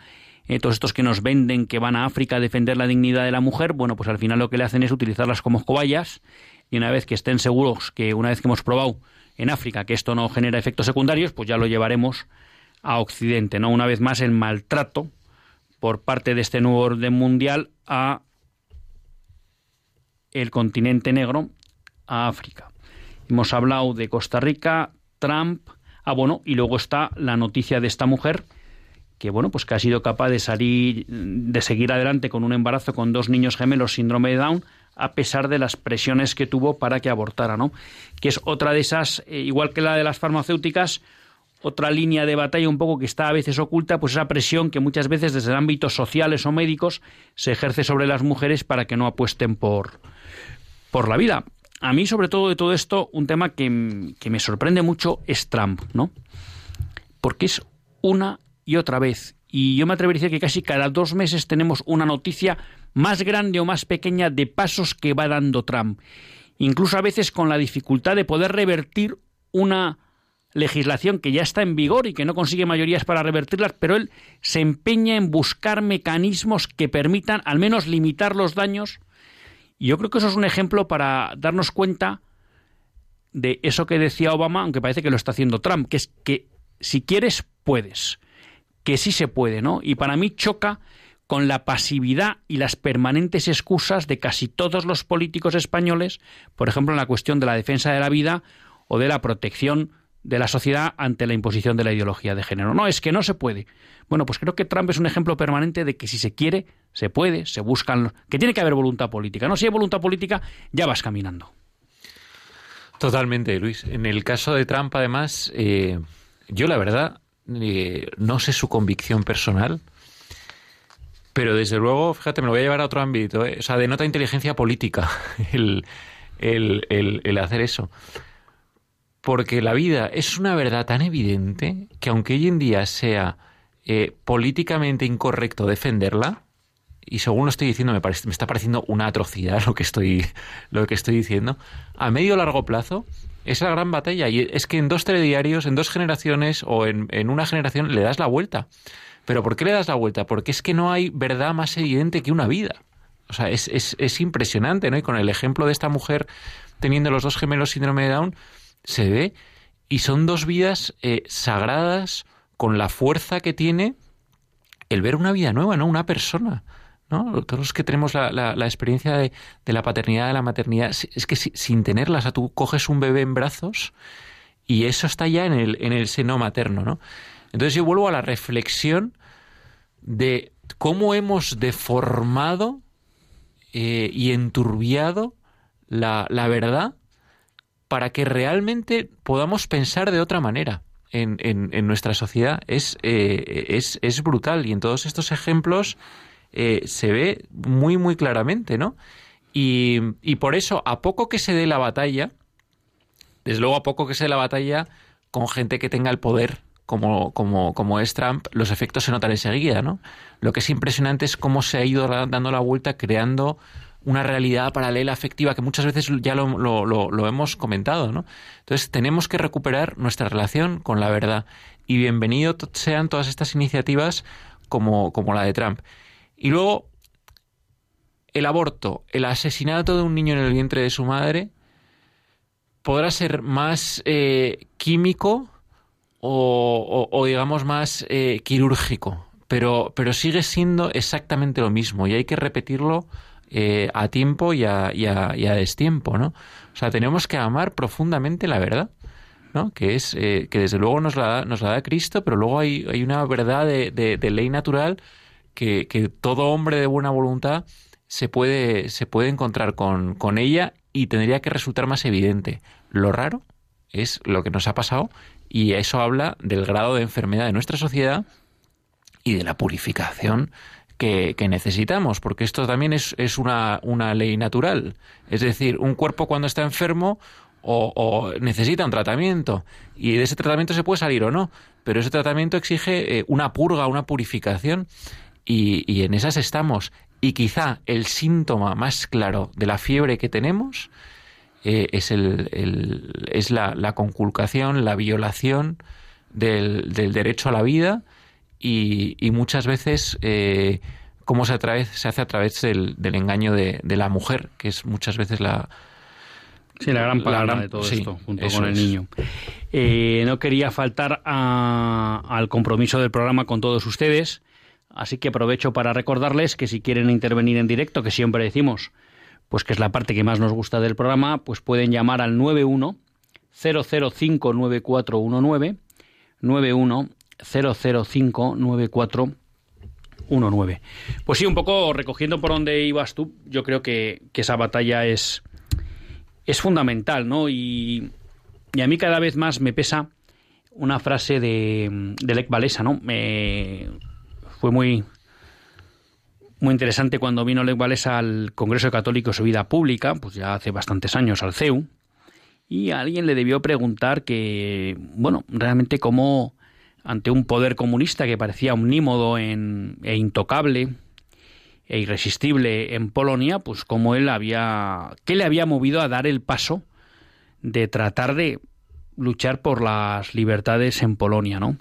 eh, todos estos que nos venden que van a África a defender la dignidad de la mujer, bueno, pues al final lo que le hacen es utilizarlas como cobayas y una vez que estén seguros que una vez que hemos probado en África que esto no genera efectos secundarios, pues ya lo llevaremos a Occidente, ¿no? Una vez más el maltrato por parte de este nuevo orden mundial a el continente negro, a África. Hemos hablado de Costa Rica, Trump, ah bueno, y luego está la noticia de esta mujer que bueno, pues que ha sido capaz de salir, de seguir adelante con un embarazo con dos niños gemelos síndrome de Down, a pesar de las presiones que tuvo para que abortara, ¿no? Que es otra de esas, eh, igual que la de las farmacéuticas, otra línea de batalla un poco que está a veces oculta, pues esa presión que muchas veces desde ámbitos sociales o médicos se ejerce sobre las mujeres para que no apuesten por, por la vida. A mí, sobre todo de todo esto, un tema que, que me sorprende mucho es Trump, ¿no? Porque es una y otra vez. Y yo me atrevería a decir que casi cada dos meses tenemos una noticia más grande o más pequeña de pasos que va dando Trump. Incluso a veces con la dificultad de poder revertir una legislación que ya está en vigor y que no consigue mayorías para revertirlas, pero él se empeña en buscar mecanismos que permitan al menos limitar los daños. Y yo creo que eso es un ejemplo para darnos cuenta de eso que decía Obama, aunque parece que lo está haciendo Trump, que es que si quieres, puedes que sí se puede, ¿no? Y para mí choca con la pasividad y las permanentes excusas de casi todos los políticos españoles, por ejemplo, en la cuestión de la defensa de la vida o de la protección de la sociedad ante la imposición de la ideología de género. No, es que no se puede. Bueno, pues creo que Trump es un ejemplo permanente de que si se quiere, se puede, se buscan, que tiene que haber voluntad política. No, si hay voluntad política, ya vas caminando. Totalmente, Luis. En el caso de Trump, además, eh, yo la verdad eh, no sé su convicción personal, pero desde luego, fíjate, me lo voy a llevar a otro ámbito. Eh. O sea, denota inteligencia política [laughs] el, el hacer eso. Porque la vida es una verdad tan evidente que aunque hoy en día sea eh, políticamente incorrecto defenderla, y según lo estoy diciendo me, parece, me está pareciendo una atrocidad [laughs] lo que estoy, lo que estoy diciendo, a medio largo plazo es la gran batalla. Y es que en dos telediarios, en dos generaciones o en, en una generación le das la vuelta. ¿Pero por qué le das la vuelta? Porque es que no hay verdad más evidente que una vida. O sea, es, es, es impresionante, ¿no? Y con el ejemplo de esta mujer teniendo los dos gemelos síndrome de Down, se ve. Y son dos vidas eh, sagradas, con la fuerza que tiene el ver una vida nueva, ¿no? Una persona. ¿No? Todos los que tenemos la, experiencia de, la paternidad, de la maternidad, es que sin tenerlas, o tú coges un bebé en brazos y eso está ya en el, en el seno materno, ¿no? Entonces yo vuelvo a la reflexión de cómo hemos deformado eh, y enturbiado la, verdad para que realmente podamos pensar de otra manera en, nuestra sociedad eh, es, brutal y en todos estos ejemplos eh, se ve muy, muy claramente, ¿no? Y, y por eso, a poco que se dé la batalla, desde luego a poco que se dé la batalla con gente que tenga el poder como, como, como es Trump, los efectos se notan enseguida, ¿no? Lo que es impresionante es cómo se ha ido dando la vuelta creando una realidad paralela afectiva que muchas veces ya lo, lo, lo, hemos comentado, ¿no? Entonces tenemos que recuperar nuestra relación con la verdad y bienvenido sean todas estas iniciativas como, como la de Trump. Y luego, el aborto, el asesinato de un niño en el vientre de su madre, podrá ser más eh, químico o, o, digamos más eh, quirúrgico, pero, pero sigue siendo exactamente lo mismo y hay que repetirlo eh, a tiempo y a, y, a, destiempo, ¿no? O sea, tenemos que amar profundamente la verdad, ¿no? Que es, eh, que desde luego nos la, nos la da Cristo, pero luego hay, hay una verdad de, de, ley natural que, que, todo hombre de buena voluntad se puede, se puede encontrar con, con ella y tendría que resultar más evidente. Lo raro es lo que nos ha pasado y eso habla del grado de enfermedad de nuestra sociedad y de la purificación que, necesitamos, porque esto también es, es una, una, ley natural. Es decir, un cuerpo cuando está enfermo o, necesita un tratamiento, y de ese tratamiento se puede salir o no, pero ese tratamiento exige eh, una purga, una purificación, y, y en esas estamos. Y quizá el síntoma más claro de la fiebre que tenemos eh, es, el, el, es la, la, conculcación, la violación del, del derecho a la vida, y, muchas veces eh, cómo se, se hace a través del, engaño de, la mujer, que es muchas veces la... Sí, la gran palabra de todo esto, junto con el niño. Eh, no quería faltar al compromiso del programa con todos ustedes, así que aprovecho para recordarles que si quieren intervenir en directo, que siempre decimos, pues que es la parte que más nos gusta del programa, pues pueden llamar al 91 005 9419 91 0059419. Pues sí, un poco recogiendo por donde ibas tú, yo creo que, esa batalla es, es fundamental, ¿no? Y, a mí cada vez más me pesa una frase de, de Lech Walesa, ¿no? Fue muy, muy interesante cuando vino Lech Walesa al Congreso Católico su vida pública, pues ya hace bastantes años al CEU, y alguien le debió preguntar que, bueno, realmente cómo ante un poder comunista que parecía omnímodo e intocable e irresistible en Polonia, pues como él había, ¿qué le había movido a dar el paso de tratar de luchar por las libertades en Polonia, ¿no?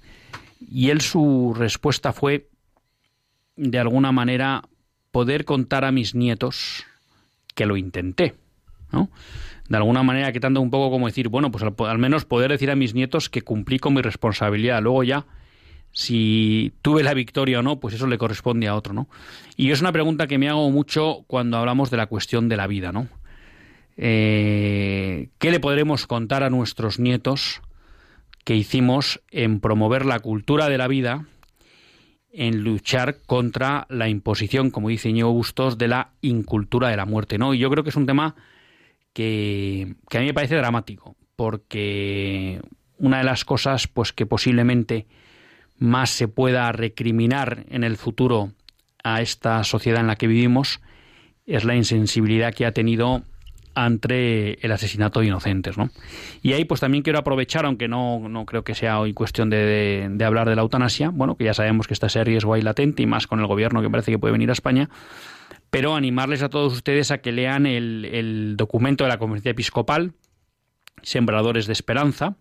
Y él su respuesta fue, de alguna manera, poder contar a mis nietos que lo intenté, ¿no? de alguna manera que tanto un poco como decir, bueno, pues al, menos poder decir a mis nietos que cumplí con mi responsabilidad. Luego ya si tuve la victoria o no, pues eso le corresponde a otro, ¿no? Y es una pregunta que me hago mucho cuando hablamos de la cuestión de la vida, ¿no? Eh, ¿Qué le podremos contar a nuestros nietos que hicimos en promover la cultura de la vida, en luchar contra la imposición, como dice Ñevo Bustos, de la incultura de la muerte, ¿no? Y yo creo que es un tema que, que a mí me parece dramático, porque una de las cosas, pues que posiblemente más se pueda recriminar en el futuro a esta sociedad en la que vivimos es la insensibilidad que ha tenido ante el asesinato de inocentes, ¿no? Y ahí pues también quiero aprovechar, aunque no, no creo que sea hoy cuestión de, de, hablar de la eutanasia, bueno, que ya sabemos que está ese riesgo ahí latente y más con el gobierno que parece que puede venir a España, pero animarles a todos ustedes a que lean el, el documento de la Conferencia Episcopal, Sembradores de Esperanza,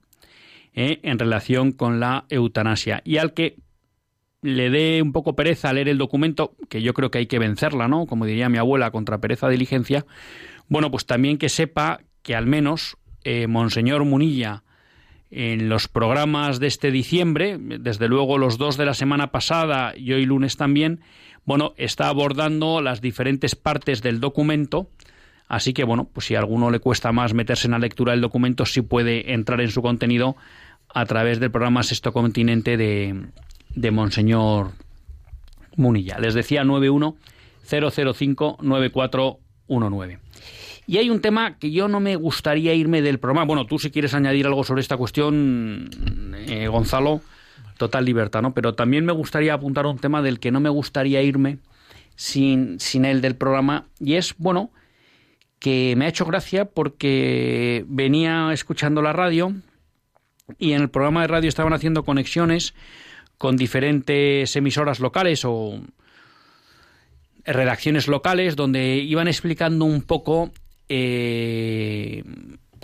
¿eh? en relación con la eutanasia. Y al que le dé un poco pereza leer el documento, que yo creo que hay que vencerla, ¿no? Como diría mi abuela, contra pereza diligencia, bueno, pues también que sepa que al menos eh, Monseñor Munilla, en los programas de este diciembre, desde luego los dos de la semana pasada y hoy lunes también, bueno, está abordando las diferentes partes del documento. Así que, bueno, pues si a alguno le cuesta más meterse en la lectura del documento, sí puede entrar en su contenido a través del programa Sexto Continente de, de Monseñor Munilla. Les decía 910059419. Y hay un tema que yo no me gustaría irme del programa. Bueno, tú si quieres añadir algo sobre esta cuestión, eh, Gonzalo, total libertad, ¿no? Pero también me gustaría apuntar un tema del que no me gustaría irme sin, sin el del programa. Y es, bueno, que me ha hecho gracia porque venía escuchando la radio y en el programa de radio estaban haciendo conexiones con diferentes emisoras locales o redacciones locales donde iban explicando un poco eh,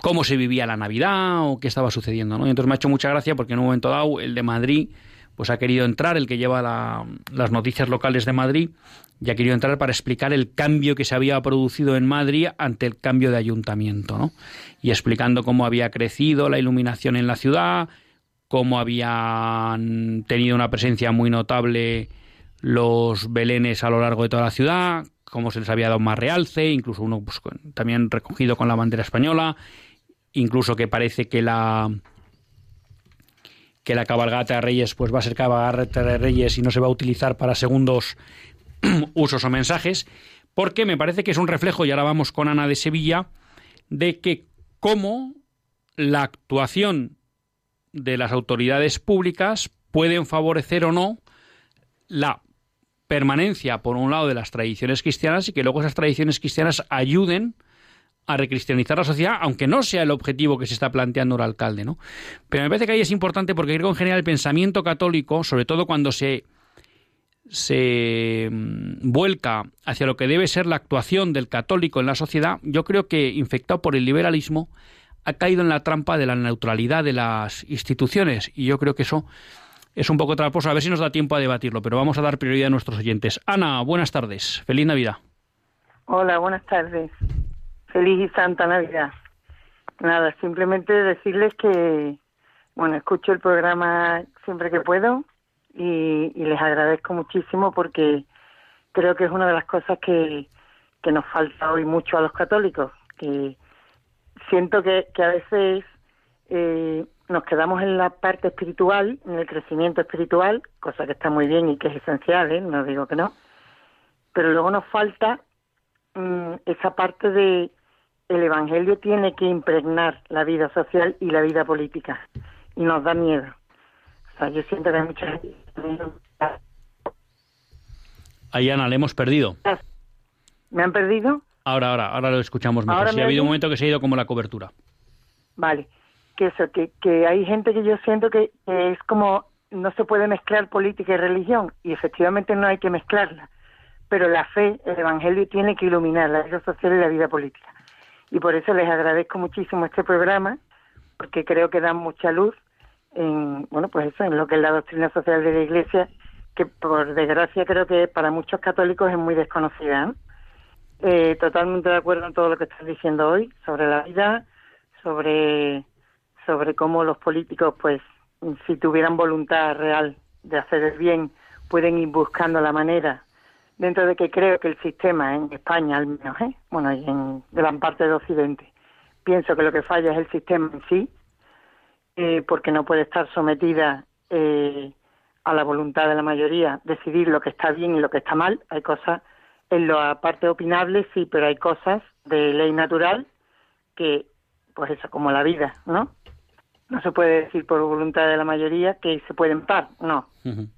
cómo se vivía la Navidad o qué estaba sucediendo. ¿no? Y entonces me ha hecho mucha gracia porque en un momento dado el de Madrid pues ha querido entrar, el que lleva las noticias locales de Madrid, y ha querido entrar para explicar el cambio que se había producido en Madrid ante el cambio de ayuntamiento, ¿no? Y explicando cómo había crecido la iluminación en la ciudad, cómo habían tenido una presencia muy notable los belenes a lo largo de toda la ciudad, cómo se les había dado más realce, incluso uno pues, también recogido con la bandera española, incluso que parece que la que la cabalgata de Reyes pues va a ser cabalgata de Reyes y no se va a utilizar para segundos [clears throat] usos o mensajes, porque me parece que es un reflejo, y ahora vamos con Ana de Sevilla, de que cómo la actuación de las autoridades públicas pueden favorecer o no la permanencia, por un lado, de las tradiciones cristianas y que luego esas tradiciones cristianas ayuden a recristianizar la sociedad, aunque no sea el objetivo que se está planteando el alcalde, ¿no? Pero me parece que ahí es importante porque creo en general el pensamiento católico, sobre todo cuando se se mm, vuelca hacia lo que debe ser la actuación del católico en la sociedad, yo creo que infectado por el liberalismo ha caído en la trampa de la neutralidad de las instituciones y yo creo que eso es un poco traposo. A ver si nos da tiempo a debatirlo, pero vamos a dar prioridad a nuestros oyentes. Ana, buenas tardes. Feliz Navidad. Hola, buenas tardes. Feliz y Santa Navidad. Nada, simplemente decirles que, bueno, escucho el programa siempre que puedo y, les agradezco muchísimo porque creo que es una de las cosas que, que nos falta hoy mucho a los católicos, que siento que, que a veces eh, nos quedamos en la parte espiritual, en el crecimiento espiritual, cosa que está muy bien y que es esencial, ¿eh? no digo que no, pero luego nos falta mm, esa parte de el Evangelio tiene que impregnar la vida social y la vida política y nos da miedo. O sea, yo siento que hay mucha gente... Ahí, Ana, le hemos perdido. ¿Me han perdido? Ahora, ahora, ahora lo escuchamos mejor. Sí, ha habido un momento que se ha ido como la cobertura. Vale, que eso, que, que hay gente que yo siento que, es como no se puede mezclar política y religión, y efectivamente no hay que mezclarla, pero la fe, el Evangelio tiene que iluminar la vida social y la vida política. Y por eso les agradezco muchísimo este programa, porque creo que da mucha luz en, bueno, pues eso, en lo que es la doctrina social de la Iglesia, que por desgracia creo que para muchos católicos es muy desconocida. Eh, totalmente de acuerdo en todo lo que estás diciendo hoy sobre la vida, sobre, sobre cómo los políticos, pues, si tuvieran voluntad real de hacer el bien pueden ir buscando la manera, dentro de que creo que el sistema en España al menos, ¿eh? bueno, y en gran parte de Occidente, pienso que lo que falla es el sistema en sí, eh, porque no puede estar sometida eh, a la voluntad de la mayoría, decidir lo que está bien y lo que está mal. Hay cosas en la parte opinable, sí, pero hay cosas de ley natural que, pues eso, como la vida, ¿no? No se puede decir por voluntad de la mayoría que se pueden par, no.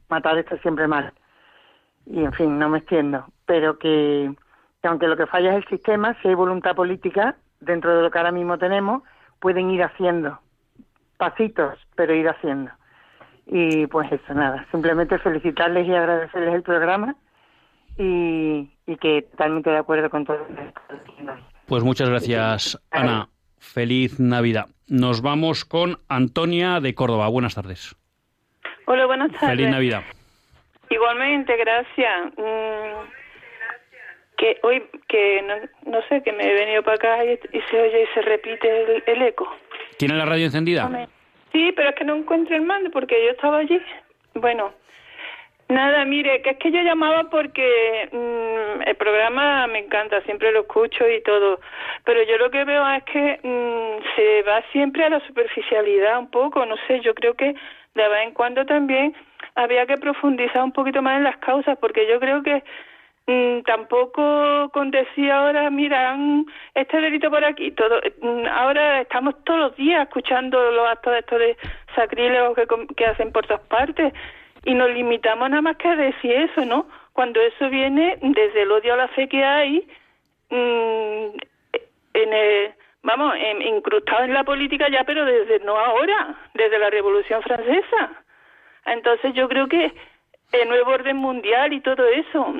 Matar está siempre mal. Y en fin, no me extiendo. Pero que, que, aunque lo que falla es el sistema, si hay voluntad política, dentro de lo que ahora mismo tenemos, pueden ir haciendo pasitos, pero ir haciendo. Y pues eso, nada, simplemente felicitarles y agradecerles el programa y, y que totalmente de acuerdo con todo. Pues muchas gracias, Ana. Feliz Navidad. Nos vamos con Antonia de Córdoba. Buenas tardes. Hola, buenas tardes. Feliz Navidad. Igualmente, gracias. Mm, que hoy, que no, no, sé, que me he venido para acá y, se oye y se repite el, eco. ¿Tiene la radio encendida? Sí, pero es que no encuentro el mando porque yo estaba allí. Bueno, Nada, mire, que es que yo llamaba porque mm, el programa me encanta, siempre lo escucho y todo, pero yo lo que veo es que mm, se va siempre a la superficialidad un poco, no sé, yo creo que de vez en cuando también había que profundizar un poquito más en las causas, porque yo creo que mm, tampoco con decir ahora, mira, este delito por aquí, todo, ahora estamos todos los días escuchando los actos de estos de sacrílegos que, que hacen por todas partes y nos limitamos nada más que a decir eso, ¿no? Cuando eso viene desde el odio a la fe que hay, mmm, en el, vamos, incrustado en la política ya, pero desde no ahora, desde la Revolución Francesa. Entonces yo creo que el nuevo orden mundial y todo eso,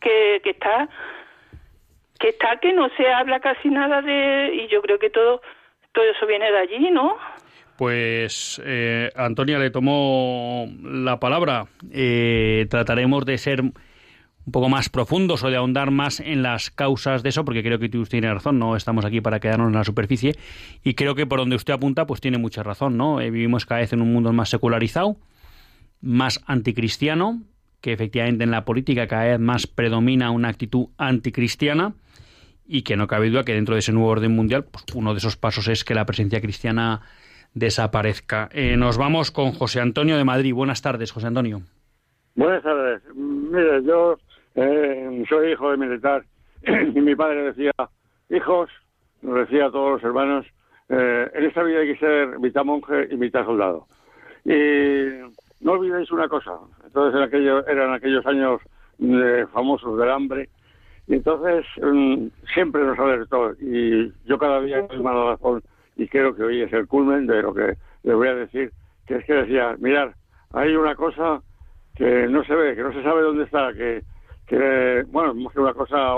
que, que está que está que no se habla casi nada de y yo creo que todo todo eso viene de allí, ¿no? Pues eh, Antonia le tomó la palabra. Eh, trataremos de ser un poco más profundos o de ahondar más en las causas de eso, porque creo que usted tiene razón, no estamos aquí para quedarnos en la superficie, y creo que por donde usted apunta, pues tiene mucha razón, ¿no? Eh, vivimos cada vez en un mundo más secularizado, más anticristiano, que efectivamente en la política cada vez más predomina una actitud anticristiana, y que no cabe duda que dentro de ese nuevo orden mundial, pues uno de esos pasos es que la presencia cristiana desaparezca. Eh, nos vamos con José Antonio de Madrid. Buenas tardes, José Antonio. Buenas tardes. Mire, yo eh, soy hijo de militar [clears throat] y mi padre decía, hijos, nos decía a todos los hermanos, eh, en esta vida hay que ser mitad monje y mitad soldado. Y no olvidéis una cosa, entonces en aquello, eran aquellos años famosos del hambre, y entonces mm, siempre nos alertó, y yo cada día he la razón y creo que hoy es el culmen de lo que le voy a decir, que es que decía, mirar, hay una cosa que no se ve, que no se sabe dónde está, que, que bueno, es una cosa,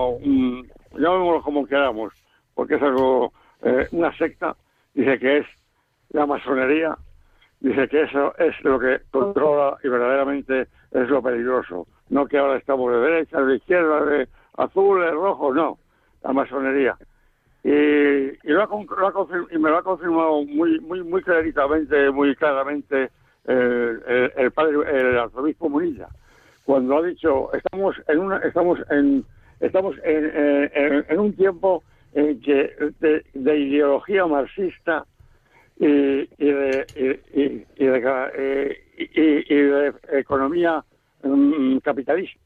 llamémoslo como queramos, porque es algo, eh, una secta, dice que es la masonería, dice que eso es lo que controla y verdaderamente es lo peligroso, no que ahora estamos de derecha, de izquierda, de azul, de rojo, no, la masonería. Y, y, lo y me lo ha confirmado muy muy muy claritamente, muy claramente el, el, padre, el arzobispo Munilla, cuando ha dicho estamos en una, estamos en estamos en, en, un tiempo en que de, ideología marxista y, y, de, y, de, y, de economía mm, capitalista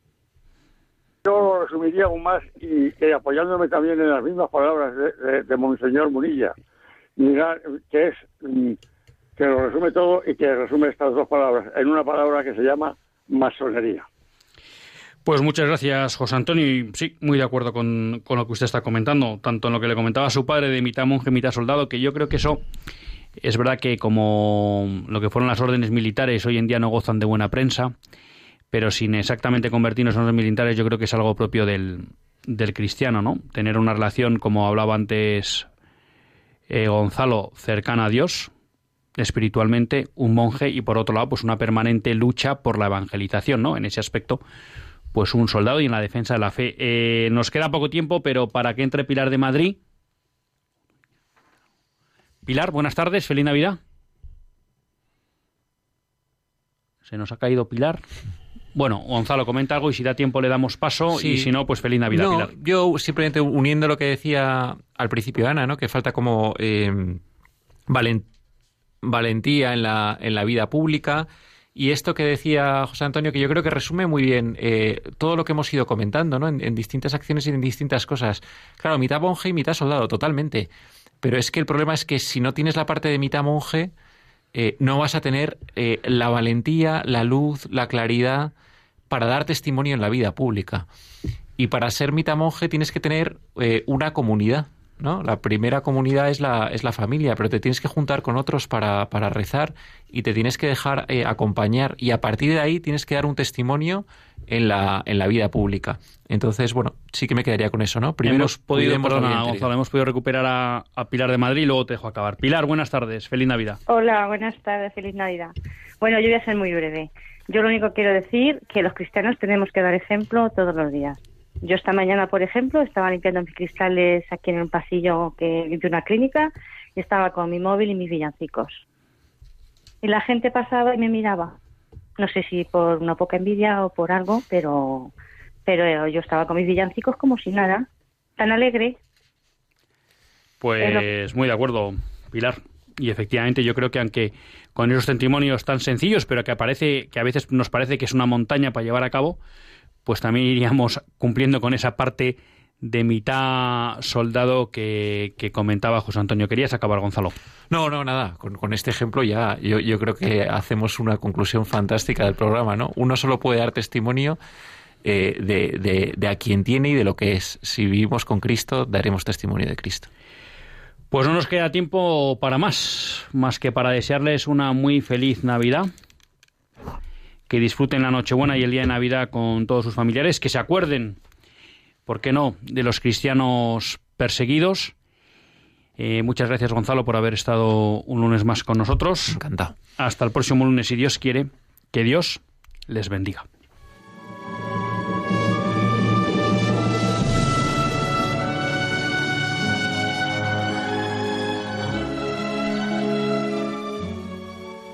yo lo resumiría aún más y, apoyándome también en las mismas palabras de, Monseñor Munilla, que es mm, que lo resume todo y que resume estas dos palabras en una palabra que se llama masonería. Pues muchas gracias, José Antonio. Y sí, muy de acuerdo con, con, lo que usted está comentando, tanto en lo que le comentaba a su padre de mitad monje, mitad soldado, que yo creo que eso es verdad que como lo que fueron las órdenes militares hoy en día no gozan de buena prensa pero sin exactamente convertirnos en los militares, yo creo que es algo propio del, cristiano, ¿no? Tener una relación, como hablaba antes eh, Gonzalo, cercana a Dios, espiritualmente, un monje, y por otro lado, pues una permanente lucha por la evangelización, ¿no? En ese aspecto, pues un soldado y en la defensa de la fe. Eh, nos queda poco tiempo, pero para que entre Pilar de Madrid. Pilar, buenas tardes, feliz Navidad. Se nos ha caído Pilar. Bueno, Gonzalo, comenta algo y si da tiempo le damos paso y si no, pues feliz Navidad, no, Pilar. Yo simplemente uniendo lo que decía al principio Ana, ¿no? Que falta como eh, valentía en la, en la vida pública. Y esto que decía José Antonio, que yo creo que resume muy bien eh, todo lo que hemos ido comentando, ¿no? En, en, distintas acciones y en distintas cosas. Claro, mitad monje y mitad soldado, totalmente. Pero es que el problema es que si no tienes la parte de mitad monje, eh, no vas a tener eh, la valentía, la luz, la claridad para dar testimonio en la vida pública. Y para ser mitad monje tienes que tener eh, una comunidad. ¿No? La primera comunidad es la, es la familia, pero te tienes que juntar con otros para, para rezar y te tienes que dejar acompañar. Y a partir de ahí tienes que dar un testimonio en la, en la vida pública. Entonces, bueno, sí que me quedaría con eso, ¿no? Primero hemos podido, perdona, Gonzalo, hemos podido recuperar a, a, Pilar de Madrid y luego te dejo acabar. Pilar, buenas tardes, feliz Navidad. Hola, buenas tardes, feliz Navidad. Bueno, yo voy a ser muy breve. Yo lo único que quiero decir que los cristianos tenemos que dar ejemplo todos los días. Yo esta mañana, por ejemplo, estaba limpiando mis cristales aquí en un pasillo que de una clínica y estaba con mi móvil y mis villancicos. Y la gente pasaba y me miraba. No sé si por una poca envidia o por algo, pero pero yo estaba con mis villancicos como si nada, tan alegre. Pues muy de acuerdo, Pilar. Y efectivamente yo creo que aunque con esos testimonios tan sencillos, pero que aparece que a veces nos parece que es una montaña para llevar a cabo, pues también iríamos cumpliendo con esa parte de mitad soldado que, que, comentaba José Antonio. ¿Querías acabar, Gonzalo? No, no, nada. Con, con este ejemplo ya yo, yo, creo que hacemos una conclusión fantástica del programa, ¿no? Uno solo puede dar testimonio eh, de, de, de a quien tiene y de lo que es. Si vivimos con Cristo, daremos testimonio de Cristo. Pues no nos queda tiempo para más, más que para desearles una muy feliz Navidad que disfruten la Nochebuena y el día de Navidad con todos sus familiares, que se acuerden, ¿por qué no?, de los cristianos perseguidos. Eh, muchas gracias, Gonzalo, por haber estado un lunes más con nosotros. Encantado. Hasta el próximo lunes, si Dios quiere. Que Dios les bendiga.